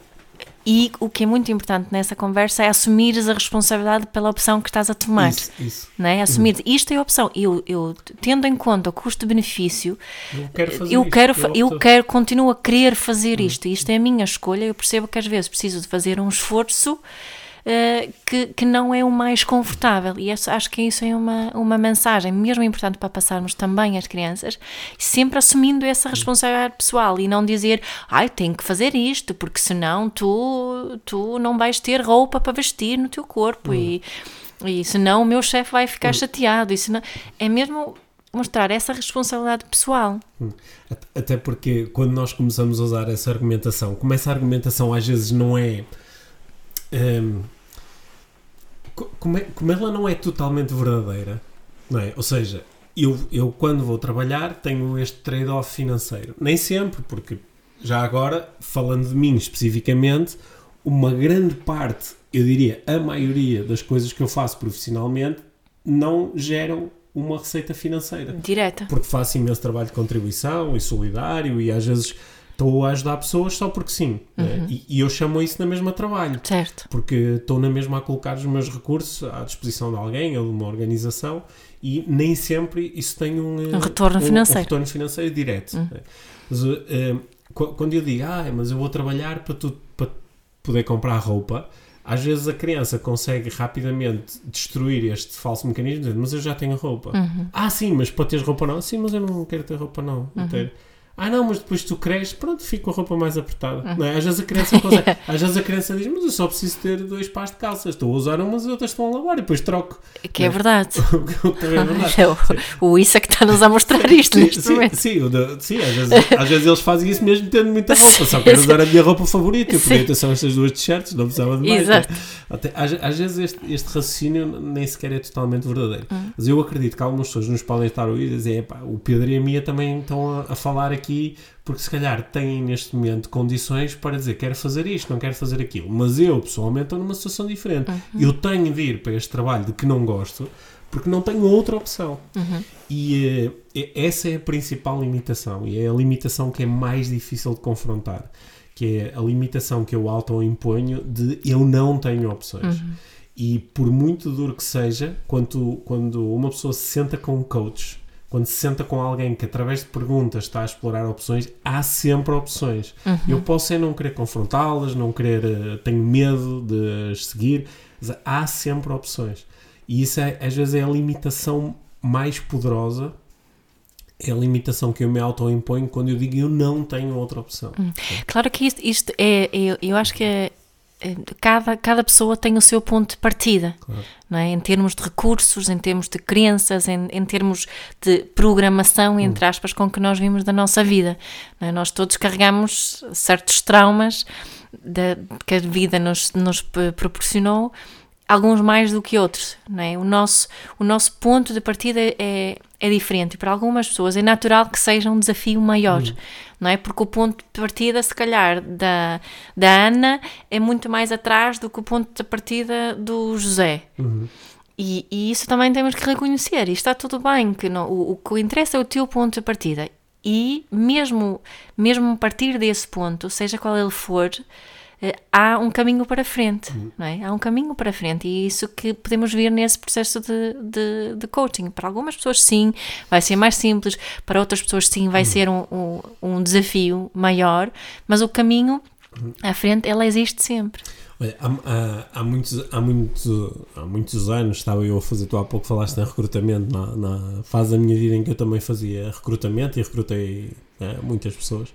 A: E o que é muito importante nessa conversa é assumires a responsabilidade pela opção que estás a tomar.
B: Isso, isso.
A: Não é? Assumir isto é a opção. Eu, eu tendo em conta o custo-benefício,
B: Eu quero fazer
A: eu
B: isto,
A: quero, eu quero, continuo a querer fazer
B: Hum.
A: isto. Isto é a minha escolha. Eu percebo que às vezes preciso de fazer um esforço eh, que, que não é o mais confortável. E essa- acho que isso é uma, uma mensagem mesmo importante para passarmos também às crianças, sempre assumindo essa responsabilidade pessoal e não dizer, ai, tenho que fazer isto, porque senão tu, tu não vais ter roupa para vestir no teu corpo e, e senão o meu chefe vai ficar chateado. E senão, é mesmo mostrar essa responsabilidade pessoal.
B: At- Até porque quando nós começamos a usar essa argumentação, como essa argumentação às vezes não é. hum, co- como, é como ela não é totalmente verdadeira, não é? Ou seja, eu, eu quando vou trabalhar tenho este trade-off financeiro. Nem sempre, porque já agora, falando de mim especificamente, uma grande parte, eu diria a maioria das coisas que eu faço profissionalmente não geram uma receita financeira
A: Direta.
B: porque faço imenso trabalho de contribuição e solidário e às vezes estou a ajudar pessoas só porque sim. né? E, e eu chamo isso na mesma trabalho.
A: Certo.
B: Porque estou na mesma a colocar os meus recursos à disposição de alguém ou de uma organização e nem sempre isso tem um,
A: Um retorno financeiro.
B: Um retorno financeiro direto. né? Mas, eh, qu- quando eu digo, ah, mas eu vou trabalhar para, tu, para poder comprar roupa, às vezes a criança consegue rapidamente destruir este falso mecanismo, dizendo, mas eu já tenho roupa. Ah, sim, mas para teres roupa não. Sim, mas eu não quero ter roupa não. Quero- Ah, não, mas depois tu cresces, pronto, fico com a roupa mais apertada. Não é? Às vezes a criança consegue. Às vezes a criança diz, mas eu só preciso ter dois pares de calças. Estou a usar umas e outras estão a lavar e depois troco.
A: Que é verdade.
B: É verdade.
A: É o, o Isa que está-nos a mostrar isto
B: Sim,
A: neste
B: sim,
A: momento.
B: sim, da- sim, às, vezes, às vezes eles fazem isso mesmo tendo muita roupa. Só quero
A: Sim.
B: usar a minha roupa favorita. Eu podia
A: Sim.
B: ter só estas duas t-shirts, não precisava de mais.
A: Exato.
B: Até, às, às vezes este, este raciocínio nem sequer é totalmente verdadeiro.
A: Hum.
B: Mas eu acredito que algumas pessoas nos podem estar a ouvir e dizer: "Epá, o Pedro e a Mia também estão a, a falar aqui porque se calhar têm neste momento condições para dizer quero fazer isto, não quero fazer aquilo. Mas eu pessoalmente estou numa situação diferente.
A: Uhum.
B: Eu tenho de ir para este trabalho de que não gosto porque não tenho outra opção.
A: Uhum.
B: E eh, essa é a principal limitação e é a limitação que é mais difícil de confrontar, que é a limitação que eu auto-imponho de eu não tenho opções. E por muito duro que seja, quando, quando uma pessoa se senta com um coach, quando se senta com alguém que através de perguntas está a explorar opções, há sempre opções. Eu posso é não querer confrontá-las, não querer, eh, tenho medo de as seguir, mas há sempre opções. E isso é, às vezes é a limitação mais poderosa, é a limitação que eu me auto-imponho quando eu digo eu não tenho outra opção.
A: Claro que isto, isto é, é- eu acho que é- cada, cada pessoa tem o seu ponto de partida,
B: Claro.
A: não é? em termos de recursos, em termos de crenças, em, em termos de programação, entre aspas, com que nós vimos da nossa vida. é? Nós todos carregamos certos traumas da, que a vida nos, nos p- proporcionou, alguns mais do que outros. Não é? o, nosso, o nosso ponto de partida é, é diferente e para algumas pessoas é natural que seja um desafio maior. Não é? Porque o ponto de partida, se calhar, da, da Ana é muito mais atrás do que o ponto de partida do José. E, e isso também temos que reconhecer. E está tudo bem, que não, o, o que interessa é o teu ponto de partida. E mesmo, mesmo partir desse ponto, seja qual ele for, há um caminho para frente, não é? Há um caminho para frente e é isso que podemos ver nesse processo de, de, de coaching. Para algumas pessoas, sim, vai ser mais simples, para outras pessoas, sim, vai ser um, um, um desafio maior, mas o caminho à frente, ela existe sempre.
B: Olha, há, há, há muitos, há, muitos, há muitos anos estava eu a fazer, tu há pouco falaste em recrutamento, na, na fase da minha vida em que eu também fazia recrutamento e recrutei né, muitas pessoas.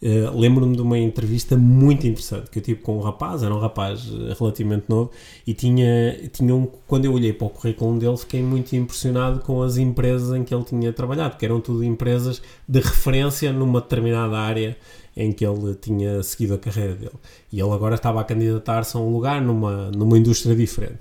B: Eh, Lembro-me de uma entrevista muito interessante que eu tive com um rapaz, era um rapaz eh, relativamente novo, e tinha, tinha um, quando eu olhei para o currículo dele, fiquei muito impressionado com as empresas em que ele tinha trabalhado, porque eram tudo empresas de referência numa determinada área em que ele tinha seguido a carreira dele. E ele agora estava a candidatar-se a um lugar numa, numa indústria diferente.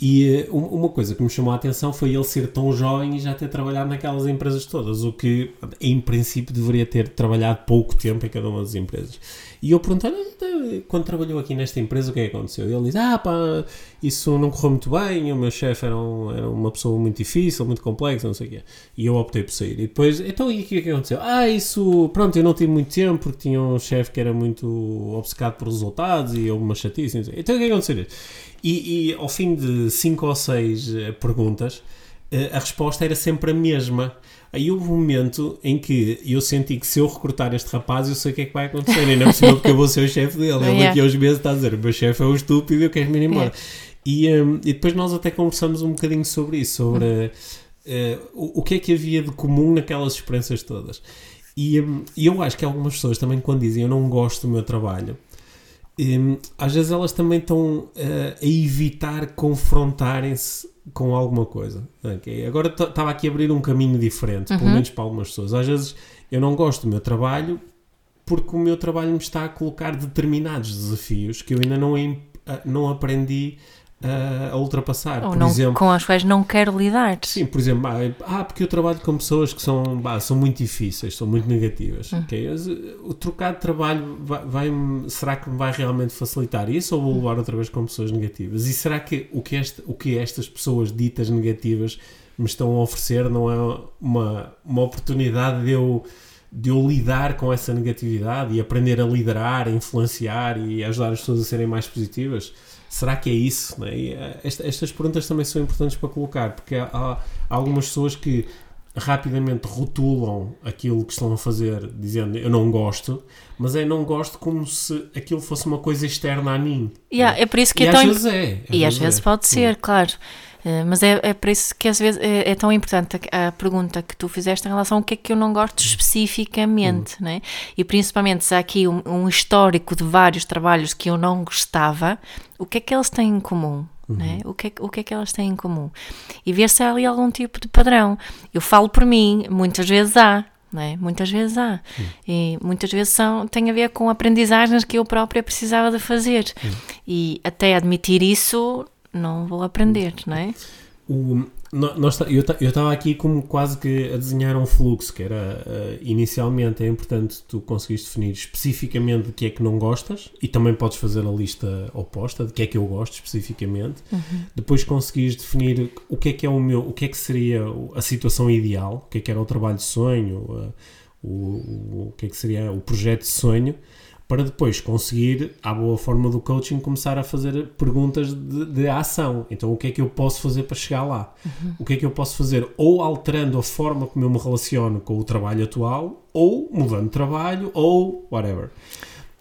B: E uh, uma coisa que me chamou a atenção foi ele ser tão jovem e já ter trabalhado naquelas empresas todas, o que em princípio deveria ter trabalhado pouco tempo em cada uma das empresas. E eu perguntei então, quando trabalhou aqui nesta empresa, o que é que aconteceu? E ele diz: Ah, pá, isso não correu muito bem, o meu chefe era, um, era, uma pessoa muito difícil, muito complexa, não sei o quê. E eu optei por sair. E depois, então, e o que é que aconteceu? Ah, isso, pronto, eu não tive muito tempo porque tinha um chefe que era muito obcecado por resultados e houve uma chatice. Então, o que é que aconteceu? E, e ao fim de cinco ou seis eh, perguntas, eh, a resposta era sempre a mesma. Aí houve um momento em que eu senti que se eu recrutar este rapaz, eu sei o que é que vai acontecer. E não é possível porque eu vou ser o chefe dele. Ele yeah. daqui a uns meses está a dizer: o meu chefe é um estúpido, eu quero me ir embora. Yeah. E, um, e depois nós até conversamos um bocadinho sobre isso, sobre uh, o, o que é que havia de comum naquelas experiências todas. E, um, e eu acho que algumas pessoas também, quando dizem eu não gosto do meu trabalho, um, às vezes elas também estão uh, a evitar confrontarem-se com alguma coisa. Okay? Agora estava aqui a abrir um caminho diferente, uhum. pelo menos para algumas pessoas. Às vezes eu não gosto do meu trabalho porque o meu trabalho me está a colocar determinados desafios que eu ainda não, não aprendi a ultrapassar.
A: Ou por não, exemplo, com as quais não quero lidar.
B: Sim, por exemplo, ah, porque eu trabalho com pessoas que são, bah, são muito difíceis, são muito negativas. Hum. Okay? O trocar de trabalho vai, vai, será que me vai realmente facilitar isso ou vou levar outra vez com pessoas negativas? E será que o que, este, o que estas pessoas ditas negativas me estão a oferecer não é uma, uma oportunidade de eu de eu lidar com essa negatividade e aprender a liderar, a influenciar e ajudar as pessoas a serem mais positivas? Será que é isso? Né? E, uh, esta, estas perguntas também são importantes para colocar, porque há, há, algumas pessoas que rapidamente rotulam aquilo que estão a fazer, dizendo eu não gosto, mas é não gosto como se aquilo fosse uma coisa externa a mim.
A: Yeah, né? É por isso que
B: e
A: é
B: às tão vezes é. Às
A: e às vezes, vezes é. pode ser, hum. claro. Eh, mas é, é por isso que às vezes é, é, tão importante a, a, pergunta que tu fizeste em relação ao que é que eu não gosto especificamente, uhum. né? e principalmente se há aqui um, um, histórico de vários trabalhos que eu não gostava, o que é que eles têm em comum? Uhum. Né? O, que é, o que é que elas têm em comum? E ver se há ali algum tipo de padrão. Eu falo por mim, muitas vezes há, é? Muitas vezes há. Hum. E muitas vezes são, tem a ver com aprendizagens que eu própria precisava de fazer. Hum. E até admitir isso não vou aprender, não é?
B: O, nós, eu estava aqui como quase que a desenhar um fluxo, que era uh, inicialmente é importante tu conseguires definir especificamente de que é que não gostas e também podes fazer a lista oposta de que é que eu gosto especificamente. Uhum. Depois conseguires definir o que é que é o meu, o que é que seria a situação ideal, o que é que era o trabalho de sonho, uh, o, o, o que é que seria o projeto de sonho para depois conseguir, à boa forma do coaching, começar a fazer perguntas de, de ação. Então, o que é que eu posso fazer para chegar lá? Uhum. O que é que eu posso fazer? Ou alterando a forma como eu me relaciono com o trabalho atual, ou mudando de trabalho, ou whatever.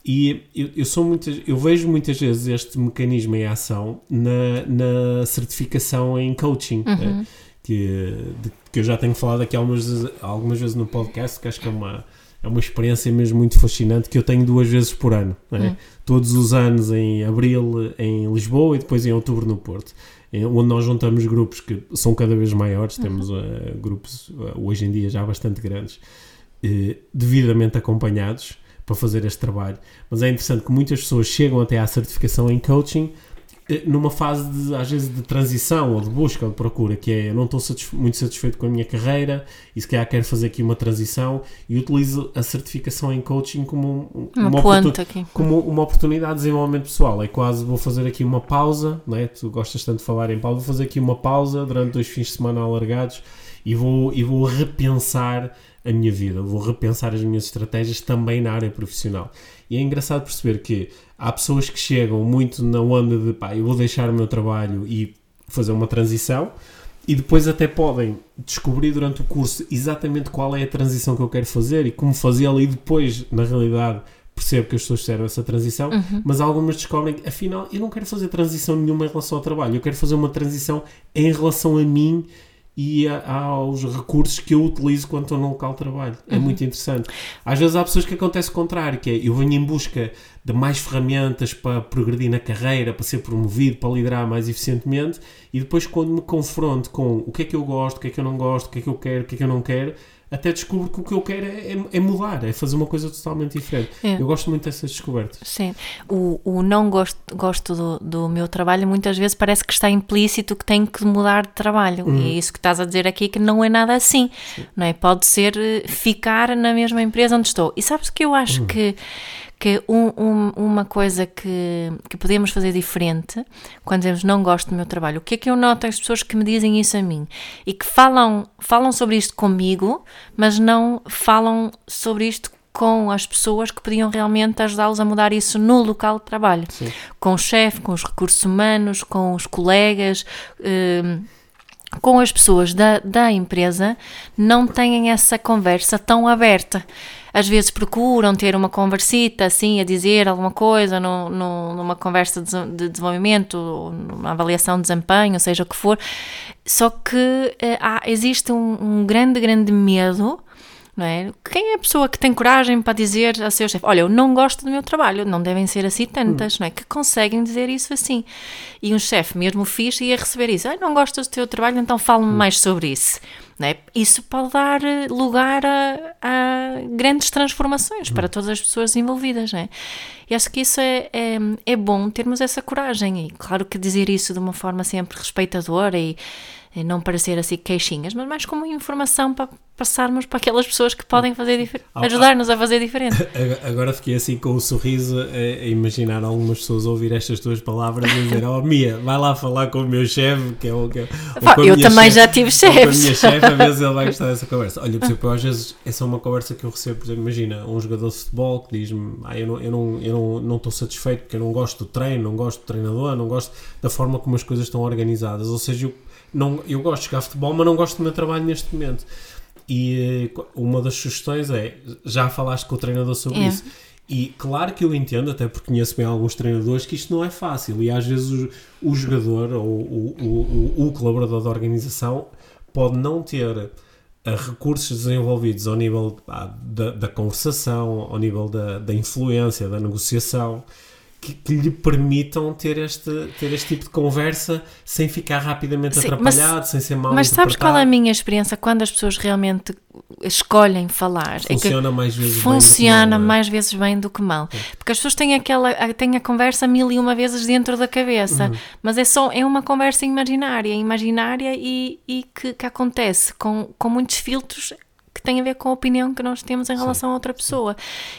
B: E eu, eu, sou muitas, eu vejo muitas vezes este mecanismo em ação na, na certificação em coaching. Uhum. Né? Que, de, que eu já tenho falado aqui algumas, algumas vezes no podcast, que acho que é uma é uma experiência mesmo muito fascinante que eu tenho duas vezes por ano. É? Hum. Todos os anos em abril em Lisboa e depois em outubro no Porto. Onde nós juntamos grupos que são cada vez maiores, uhum. temos uh, grupos uh, hoje em dia já bastante grandes, uh, devidamente acompanhados para fazer este trabalho. Mas é interessante que muitas pessoas chegam até à certificação em coaching numa fase de, às vezes de transição ou de busca ou de procura, que é eu não estou satisfe muito satisfeito com a minha carreira e se calhar quero fazer aqui uma transição e utilizo a certificação em coaching como,
A: uma, uma, oportun
B: como uma oportunidade de desenvolvimento pessoal. É quase vou fazer aqui uma pausa, não é? tu gostas tanto de falar em pausa, vou fazer aqui uma pausa durante dois fins de semana alargados e vou, e vou repensar a minha vida, vou repensar as minhas estratégias também na área profissional. E é engraçado perceber que há pessoas que chegam muito na onda de pá, eu vou deixar o meu trabalho e fazer uma transição e depois até podem descobrir durante o curso exatamente qual é a transição que eu quero fazer e como fazê-la e depois, na realidade, percebo que as pessoas fizeram essa transição, uhum. mas algumas descobrem que afinal eu não quero fazer transição nenhuma em relação ao trabalho, eu quero fazer uma transição em relação a mim e a, aos recursos que eu utilizo quando estou no local de trabalho. É uhum. muito interessante. Às vezes há pessoas que acontece o contrário, que é eu venho em busca de mais ferramentas para progredir na carreira, para ser promovido, para liderar mais eficientemente, e depois quando me confronto com o que é que eu gosto, o que é que eu não gosto, o que é que eu quero, o que é que eu não quero, até descubro que o que eu quero é, é- é mudar, é fazer uma coisa totalmente diferente.
A: É.
B: Eu gosto muito dessas descobertas.
A: Sim, o, o não gosto, gosto do, do meu trabalho muitas vezes parece que está implícito que tenho que mudar de trabalho. E é isso que estás a dizer aqui que não é nada assim. Não é? Pode ser eh, ficar na mesma empresa onde estou. E sabes que eu acho que, que um- um- uma coisa que, que podemos fazer diferente quando dizemos não gosto do meu trabalho, o que é que eu noto as pessoas que me dizem isso a mim e que falam, falam sobre isto comigo, mas não falam sobre isto com as pessoas que podiam realmente ajudá-los a mudar isso no local de trabalho. Com o chefe, com os recursos humanos, com os colegas, hum, com as pessoas da, da empresa, não têm essa conversa tão aberta. Às vezes procuram ter uma conversita assim, a dizer alguma coisa no, no- numa conversa de, de desenvolvimento, numa avaliação de desempenho, seja o que for, só que eh, há, existe um, um grande, grande medo não é? Quem é a pessoa que tem coragem para dizer a seu chefe: Olha, eu não gosto do meu trabalho, não devem ser assim tantas, não é? Que conseguem dizer isso assim. E um chefe, mesmo fixe, ia receber isso: ah, Não gostas do teu trabalho, então fale-me mais sobre isso. É? Isso pode dar eh, lugar a, a grandes transformações para todas as pessoas envolvidas, é? E acho que isso é, é, é bom termos essa coragem. E claro que dizer isso de uma forma sempre respeitadora e, e não parecer assim queixinhas, mas mais como informação para passarmos para aquelas pessoas que podem fazer difer-
B: Ah, ah.
A: ajudar-nos a fazer diferente.
B: Ag- Agora fiquei assim com um sorriso a, imaginar algumas pessoas ouvir estas tuas palavras e dizer: Oh, Mia, vai lá falar com o meu chefe, que é o que é.
A: eu também
B: chefe-
A: já tive
B: ou Com a
A: chefes.
B: minha chefe, ver se ele vai gostar dessa conversa. Olha, por exemplo, às vezes, essa é uma conversa que eu recebo, por exemplo, imagina um jogador de futebol que diz-me: ah, Eu não estou não, eu não, não estou satisfeito porque eu não gosto do treino, não gosto do treinador, não gosto da forma como as coisas estão organizadas. Ou seja, eu, não, eu gosto de jogar futebol, mas não gosto do meu trabalho neste momento. E eh, uma das sugestões é: já falaste com o treinador sobre
A: É.
B: isso. E claro que eu entendo, até porque conheço bem alguns treinadores, que isto não é fácil. E às vezes o, o jogador ou o, o, o, colaborador da organização pode não ter eh, recursos desenvolvidos ao nível ah, da, da conversação, ao nível da, da influência, da negociação, que, que lhe permitam ter este, ter este tipo de conversa sem ficar rapidamente
A: Sim,
B: atrapalhado, sem ser mal
A: Mas sabes qual é a minha experiência quando as pessoas realmente escolhem falar? É que
B: Funciona mais vezes bem do que
A: funciona
B: mal, é?
A: mais vezes bem do que mal. Porque as pessoas têm, aquela, têm a conversa mil e uma vezes dentro da cabeça,
B: Uhum.
A: mas é só é uma conversa imaginária, imaginária e, e que, que acontece com, com muitos filtros têm a ver com a opinião que nós temos em relação a outra pessoa.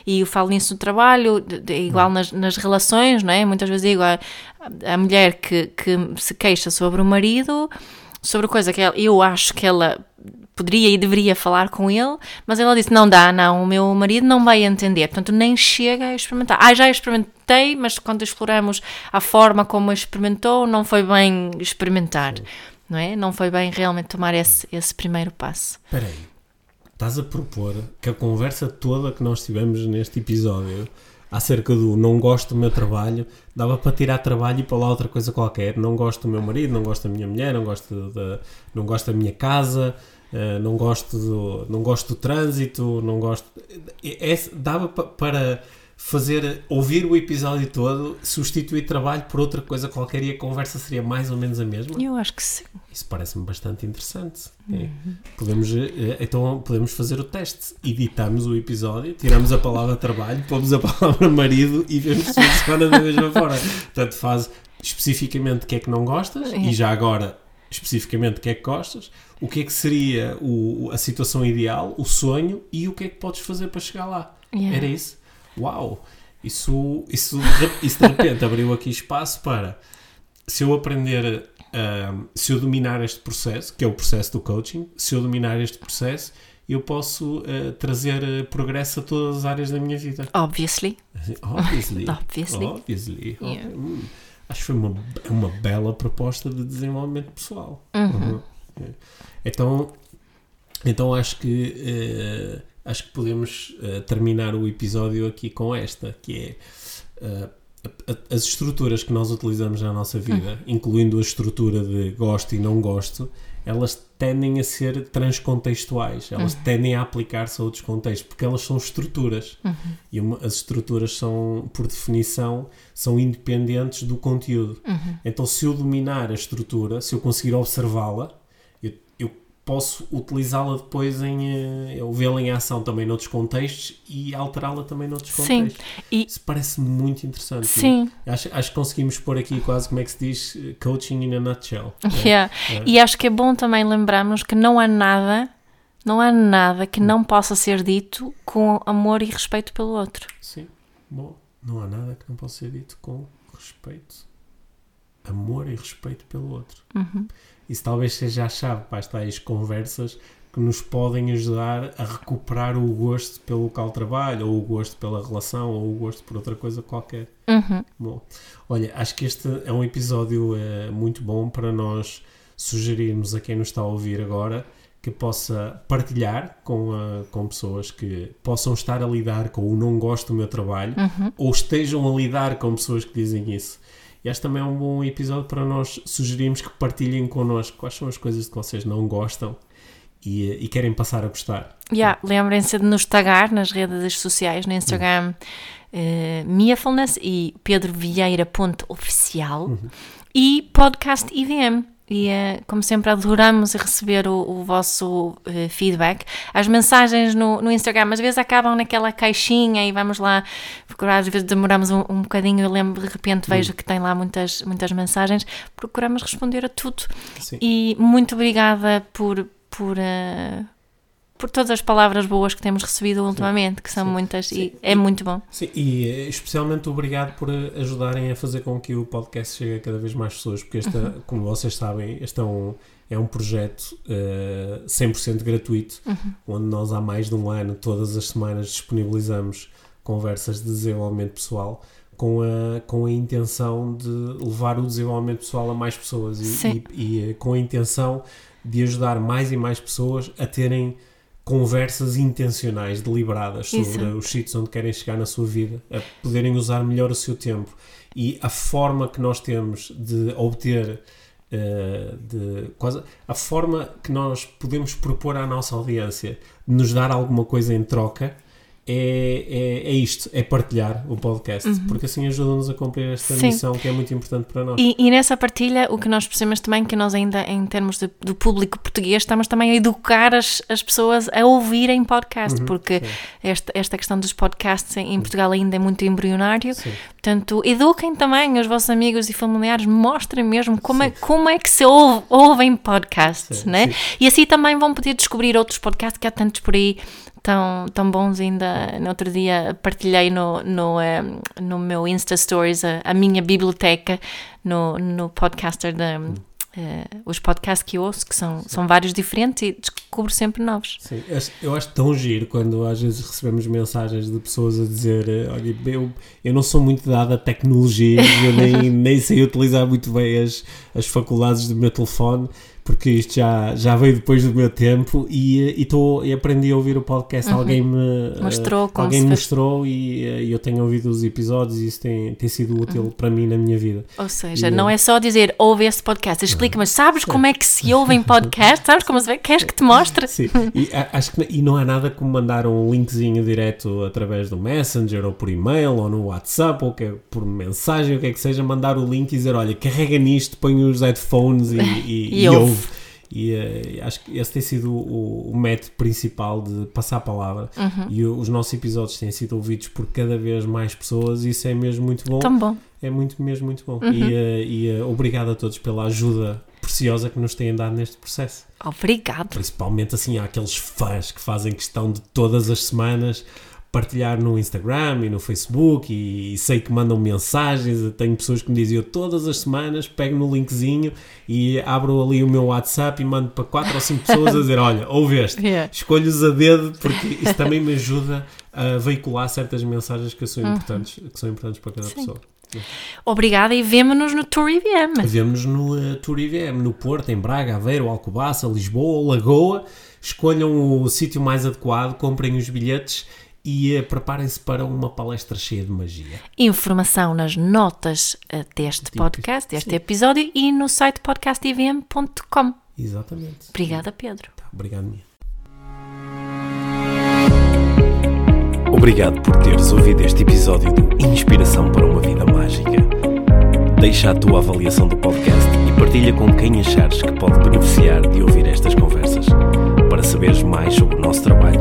A: E eu falo nisso no trabalho, de- de- igual nas, nas relações, não é? Muitas vezes digo a, a mulher que, que se queixa sobre o marido, sobre coisa que ela- eu acho que ela poderia e deveria falar com ele, mas ela disse: Não dá, não, o meu marido não vai entender, portanto nem chega a experimentar. Ah, já experimentei, mas quando exploramos a forma como experimentou, não foi bem experimentar, não é? Não foi bem realmente tomar esse, esse primeiro passo.
B: Espera aí. Estás a propor que a conversa toda que nós tivemos neste episódio acerca do não gosto do meu trabalho dava para tirar trabalho e para lá outra coisa qualquer. Não gosto do meu marido, não gosto da minha mulher, não gosto da, não gosto da minha casa, eh, não, gosto do, não gosto do trânsito, não gosto. É- é- dava pa- para fazer ouvir o episódio todo, substituir trabalho por outra coisa qualquer e a conversa seria mais ou menos a mesma.
A: Eu acho que sim.
B: Isso parece-me bastante interessante. É. Podemos, eh, então podemos fazer o teste. Editamos o episódio, tiramos a palavra trabalho, pomos a palavra marido e vemos se funciona da mesma forma. Portanto, faz especificamente o que é que não gostas e já agora especificamente o que é que gostas, o que é que seria o, a situação ideal, o sonho e o que é que podes fazer para chegar lá.
A: Yeah.
B: Era isso? Uau! Isso, isso, isso de repente abriu aqui espaço para se eu aprender, ahm, se eu dominar este processo, que é o processo do coaching, se eu dominar este processo, eu posso ah, trazer ah, progresso a todas as áreas da minha vida.
A: Obviously.
B: Obviously.
A: Obviously.
B: Obviously.
A: Yeah.
B: Hum, acho que foi uma, uma bela proposta de desenvolvimento pessoal.
A: Uhum.
B: Uhum. É. Então, então acho que eh, acho que podemos eh, terminar o episódio aqui com esta, que é a- a- as estruturas que nós utilizamos na nossa vida, incluindo a estrutura de gosto e não gosto, elas tendem a ser transcontextuais, elas tendem a aplicar-se a outros contextos, porque elas são estruturas. E uma- as estruturas são, por definição, são independentes do conteúdo. Então, se eu dominar a estrutura, se eu conseguir observá-la, posso utilizá-la depois em eh, eu vê-la em ação também noutros contextos e alterá-la também noutros
A: Sim.
B: contextos.
A: E,
B: Isso parece muito interessante.
A: sim.
B: Acho, acho que conseguimos pôr aqui quase, como é que se diz, coaching in a nutshell. né?
A: Yeah.
B: É.
A: E acho que é bom também lembrarmos que não há nada, não há nada que não possa ser dito com amor e respeito pelo outro.
B: Sim, bom. Não há nada que não possa ser dito com respeito. Amor e respeito pelo outro.
A: Uhum.
B: Isso talvez seja a chave para as tais conversas que nos podem ajudar a recuperar o gosto pelo local de trabalho, ou o gosto pela relação, ou o gosto por outra coisa qualquer.
A: Uhum.
B: Bom, olha, acho que este é um episódio eh, muito bom para nós sugerirmos a quem nos está a ouvir agora que possa partilhar com, a- com pessoas que possam estar a lidar com o não gosto do meu trabalho
A: Uhum.
B: ou estejam a lidar com pessoas que dizem isso. E acho também é um bom episódio para nós sugerirmos que partilhem connosco quais são as coisas que vocês não gostam e, e querem passar a gostar.
A: Yeah, Lembrem-se de nos tagar nas redes sociais, no Instagram, eh, Miafulness e pedrovieira.oficial e podcast IVM. E, eh, como sempre, adoramos receber o, o vosso eh, feedback. As mensagens no, no Instagram às vezes acabam naquela caixinha e vamos lá procurar. Às vezes demoramos um, um bocadinho. Eu lembro, de repente, vejo que tem lá muitas, muitas mensagens. Procuramos responder a tudo.
B: Sim.
A: E muito obrigada por, por, eh, por todas as palavras boas que temos recebido ultimamente, que são
B: Sim.
A: muitas
B: Sim.
A: e é muito bom.
B: Sim, e eh, especialmente obrigado por eh, ajudarem a fazer com que o podcast chegue a cada vez mais pessoas, porque este, como vocês sabem, este é um, é um projeto eh, 100% gratuito, onde nós há mais de um ano, todas as semanas, disponibilizamos conversas de desenvolvimento pessoal com a, com a intenção de levar o desenvolvimento pessoal a mais pessoas e, e- e, com a intenção de ajudar mais e mais pessoas a terem conversas intencionais, deliberadas sobre
A: Exato.
B: os sítios onde querem chegar na sua vida, a poderem usar melhor o seu tempo e a forma que nós temos de obter eh, de quase a forma que nós podemos propor à nossa audiência de nos dar alguma coisa em troca é, é, é isto, é partilhar o podcast, porque assim ajuda-nos a cumprir esta
A: Uhum. Sim.
B: missão que é muito importante para nós.
A: E, e nessa partilha, o que nós percebemos também que nós ainda, em termos de- do público português, estamos também a educar as, as pessoas a ouvirem podcast, porque esta, esta questão dos podcasts em, em Portugal ainda é muito embrionário.
B: Sim.
A: Portanto, eduquem também os vossos amigos e familiares, mostrem mesmo como é, como é que se ouve, ouvem podcasts, né? E assim também vão poder descobrir outros podcasts que há tantos por aí tão, tão bons. Ainda no outro dia partilhei no, no, eh, no meu Insta Stories a, a minha biblioteca no, no podcaster da. eh, os podcasts que eu ouço, que são, são vários diferentes e descubro sempre novos.
B: Sim, eu acho- tão giro quando às vezes recebemos mensagens de pessoas a dizer: eh, Olha, eu, eu não sou muito dado a tecnologia, eu nem, nem sei utilizar muito bem as, as faculdades do meu telefone, porque isto já, já veio depois do meu tempo e, e, tô, e aprendi a ouvir o podcast. Alguém me
A: Mostrou como
B: alguém
A: faz.
B: mostrou e eh, eu tenho ouvido os episódios e isso tem, tem sido útil para mim na minha vida.
A: Ou seja,
B: E,
A: não é só dizer ouve este podcast, explica, mas sabes como é que se ouve em podcast? Sabes como se vê? Queres que te mostre?
B: Sim, e, acho que, e não há nada como mandar um linkzinho direto através do Messenger ou por e-mail ou no WhatsApp ou que, por mensagem, o que é que seja, mandar o link e dizer: Olha, carrega nisto, põe os headphones e, e,
A: E
B: e
A: ouve.
B: E eh, acho que esse tem sido o, o método principal de passar a palavra.
A: Uhum.
B: E os nossos episódios têm sido ouvidos por cada vez mais pessoas e isso é mesmo muito bom.
A: Tão bom.
B: É muito, mesmo muito bom.
A: Uhum.
B: E, eh, e, eh, obrigado a todos pela ajuda preciosa que nos têm dado neste processo.
A: Obrigado.
B: Principalmente assim, há aqueles fãs que fazem questão de todas as semanas partilhar no Instagram e no Facebook e, sei que mandam mensagens. Tenho pessoas que me dizem eu todas as semanas pego no linkzinho e abro ali o meu WhatsApp e mando para quatro ou cinco pessoas a dizer: Olha, ouve este,
A: Yeah.
B: escolho-os a dedo porque isso também me ajuda a veicular certas mensagens que são importantes, que são importantes para cada
A: Sim.
B: pessoa.
A: Obrigada e vemo-nos no Tour IVM.
B: Vemo-nos no uh, Tour IVM, no Porto, em Braga, Aveiro, Alcobaça, Lisboa Lagoa. Escolham o sítio mais adequado, comprem os bilhetes e uh, preparem-se para uma palestra cheia de magia.
A: Informação nas notas eh, deste podcast, deste
B: Sim.
A: episódio e no site podcastivm.com.
B: Exatamente.
A: Obrigada, Pedro.
B: Tá, obrigado, Mia.
C: Obrigado por teres ouvido este episódio do Inspiração para uma Vida Mágica. Deixa a tua avaliação do podcast e partilha com quem achares que pode beneficiar de ouvir estas conversas.
B: Para saberes mais sobre o nosso trabalho,